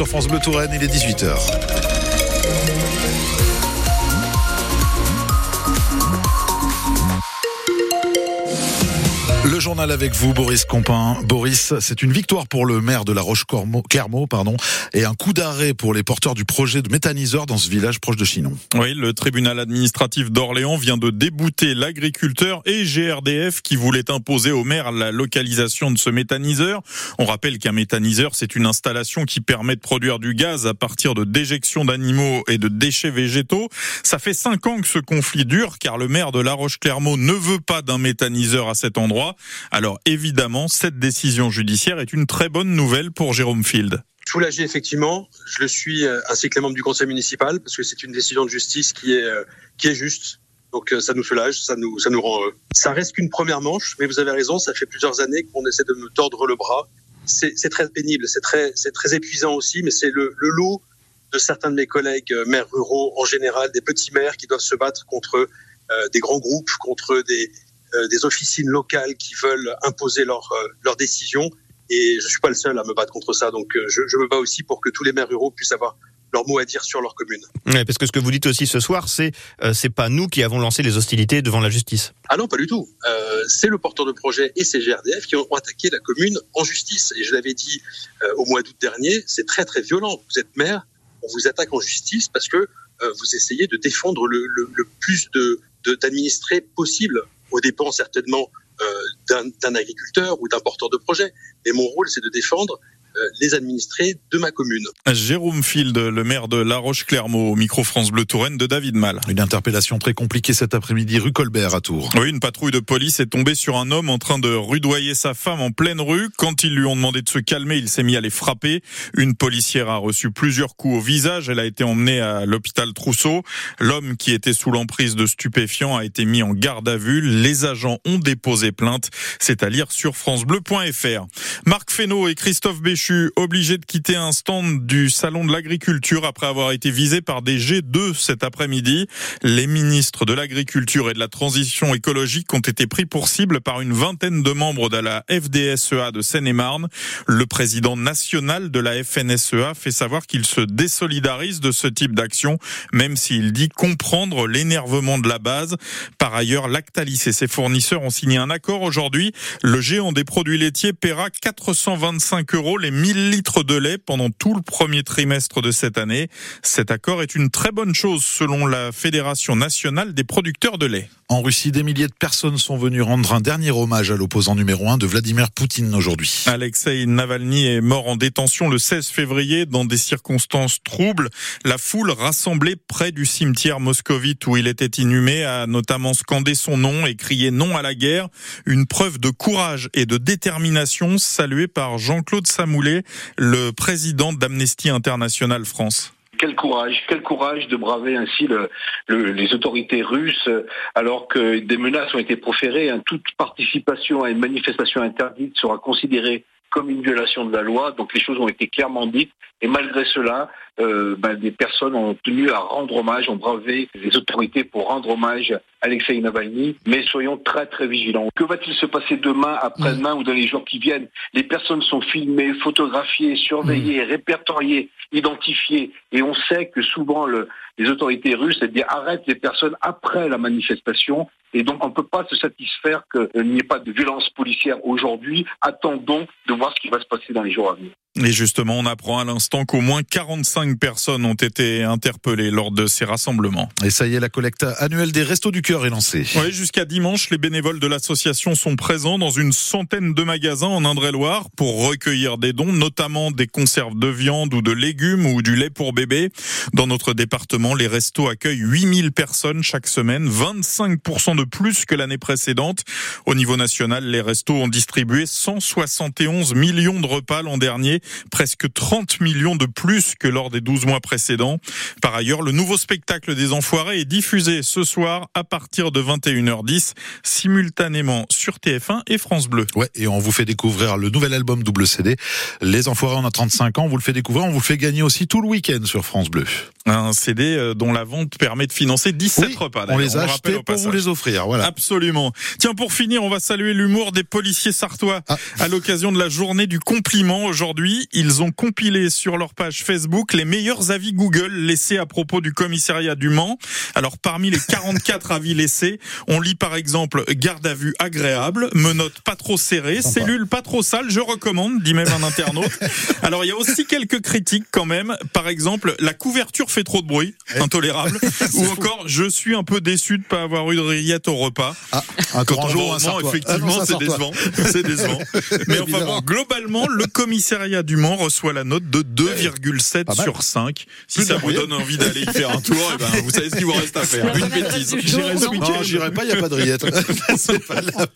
sur France Bleu Touraine, il est 18h. Journal avec vous, Boris Compin. Boris, c'est une victoire pour le maire de la Roche-Clermont, pardon, et un coup d'arrêt pour les porteurs du projet de méthaniseur dans ce village proche de Chinon. Oui, le tribunal administratif d'Orléans vient de débouter l'agriculteur et GRDF qui voulait imposer au maire la localisation de ce méthaniseur. On rappelle qu'un méthaniseur, c'est une installation qui permet de produire du gaz à partir de déjections d'animaux et de déchets végétaux. Ça fait cinq ans que ce conflit dure, car le maire de la Roche-Clermont ne veut pas d'un méthaniseur à cet endroit. Alors évidemment, cette décision judiciaire est une très bonne nouvelle pour Jérôme Field soulagé effectivement. Je le suis euh, ainsi que les membres du conseil municipal parce que c'est une décision de justice qui est euh, qui est juste. Donc euh, ça nous soulage, ça nous ça nous rend heureux. Ça reste qu'une première manche, mais vous avez raison, ça fait plusieurs années qu'on essaie de me tordre le bras. C'est très pénible, c'est très très épuisant aussi, mais c'est le, le lot de certains de mes collègues maires ruraux en général, des petits maires qui doivent se battre contre des grands groupes, contre des des officines locales qui veulent imposer leurs leur euh, décisions. Et je suis pas le seul à me battre contre ça. Donc euh, je, je me bats aussi pour que tous les maires ruraux puissent avoir leur mot à dire sur leur commune. Ouais, parce que ce que vous dites aussi ce soir, c'est euh, c'est pas nous qui avons lancé les hostilités devant la justice. Ah non, pas du tout. Euh, c'est le porteur de projet et c'est GRDF qui ont attaqué la commune en justice. Et je l'avais dit euh, au mois d'août dernier, c'est très très violent. Vous êtes maire, on vous attaque en justice parce que vous essayez de défendre le, le, le plus de d'administrés possible aux dépens certainement euh, d'un agriculteur ou d'un porteur de projet. Mais mon rôle, c'est de défendre les administrés de ma commune. Jérôme Field, le maire de La Roche-Clermont, au micro France Bleu Touraine de David Mal. Une interpellation très compliquée cet après-midi rue Colbert à Tours. Oui, une patrouille de police est tombée sur un homme en train de rudoyer sa femme en pleine rue. Quand ils lui ont demandé de se calmer, il s'est mis à les frapper. Une policière a reçu plusieurs coups au visage. Elle a été emmenée à l'hôpital Trousseau. L'homme qui était sous l'emprise de stupéfiants a été mis en garde à vue. Les agents ont déposé plainte. C'est à lire sur francebleu.fr. Marc Fesneau et Christophe Béchu suis obligé de quitter un stand du salon de l'agriculture après avoir été visé par des G2 cet après-midi. Les ministres de l'agriculture et de la transition écologique ont été pris pour cible par une vingtaine de membres de la FDSEA de Seine-et-Marne. Le président national de la FNSEA fait savoir qu'il se désolidarise de ce type d'action, même s'il dit comprendre l'énervement de la base. Par ailleurs, Lactalis et ses fournisseurs ont signé un accord aujourd'hui. Le géant des produits laitiers paiera 425 euros les 1000 litres de lait pendant tout le premier trimestre de cette année. Cet accord est une très bonne chose selon la Fédération nationale des producteurs de lait. En Russie, des milliers de personnes sont venues rendre un dernier hommage à l'opposant numéro un de Vladimir Poutine aujourd'hui. Alexei Navalny est mort en détention le 16 février dans des circonstances troubles. La foule rassemblée près du cimetière moscovite où il était inhumé a notamment scandé son nom et crié non à la guerre. Une preuve de courage et de détermination saluée par Jean-Claude Samoulet, le président d'Amnesty International France quel courage, quel courage de braver ainsi le, les autorités russes alors que des menaces ont été proférées. Hein. Toute participation à une manifestation interdite sera considérée comme une violation de la loi. Donc les choses ont été clairement dites. Et malgré cela, euh, ben, des personnes ont tenu à rendre hommage, ont bravé les autorités pour rendre hommage à Alexei Navalny. Mais soyons très très vigilants. Que va-t-il se passer demain, après-demain ou dans les jours qui viennent? Les personnes sont filmées, photographiées, surveillées, mmh. répertoriées, identifiées. Et on sait que souvent le, les autorités russes disent arrêtent les personnes après la manifestation. Et donc on ne peut pas se satisfaire qu'il n'y ait pas de violence policière aujourd'hui. Attendons de voir ce qui va se passer dans les jours à venir. Et justement, on apprend à l'instant qu'au moins 45 personnes ont été interpellées lors de ces rassemblements. Et ça y est, la collecte annuelle des Restos du Cœur est lancée. Oui, jusqu'à dimanche, les bénévoles de l'association sont présents dans une centaine de magasins en Indre-et-Loire pour recueillir des dons, notamment des conserves de viande ou de légumes ou du lait pour bébé. Dans notre département, les restos accueillent 8000 personnes chaque semaine, 25% de plus que l'année précédente. Au niveau national, les restos ont distribué 171 millions de repas l'an dernier presque 30 millions de plus que lors des 12 mois précédents. Par ailleurs, le nouveau spectacle des Enfoirés est diffusé ce soir à partir de 21h10 simultanément sur TF1 et France Bleu. Ouais, et on vous fait découvrir le nouvel album double CD. Les Enfoirés, on a 35 ans, on vous le fait découvrir, on vous le fait gagner aussi tout le week-end sur France Bleu. Un CD euh, dont la vente permet de financer 17 Oui, repas. On les a achetés pour vous passage. les offrir. Voilà. Absolument. Tiens, pour finir, on va saluer l'humour des policiers sartois Ah. à l'occasion de la journée du compliment aujourd'hui. Ils ont compilé sur leur page Facebook les meilleurs avis Google laissés à propos du commissariat du Mans. Alors, parmi les 44 avis laissés, on lit par exemple garde à vue agréable, menottes pas trop serrées, Sympa. cellule pas trop sale, je recommande, dit même un internaute. Alors, il y a aussi quelques critiques quand même. Par exemple, la couverture fait trop de bruit, intolérable. Ou encore, je suis un peu déçu de pas avoir eu de rillettes au repas. Ah, un Quand on jour. Ah effectivement, ça, c'est décevant. C'est décevant. Mais enfin bon, globalement, le commissariat du Mans reçoit la note de Pas 2,7 mal. sur 5. Si ça vous donne envie d'aller y faire un tour, eh ben, vous savez ce qu'il vous reste à faire. Une bêtise. J'irai pas, il n'y a pas de rillettes. c'est pas la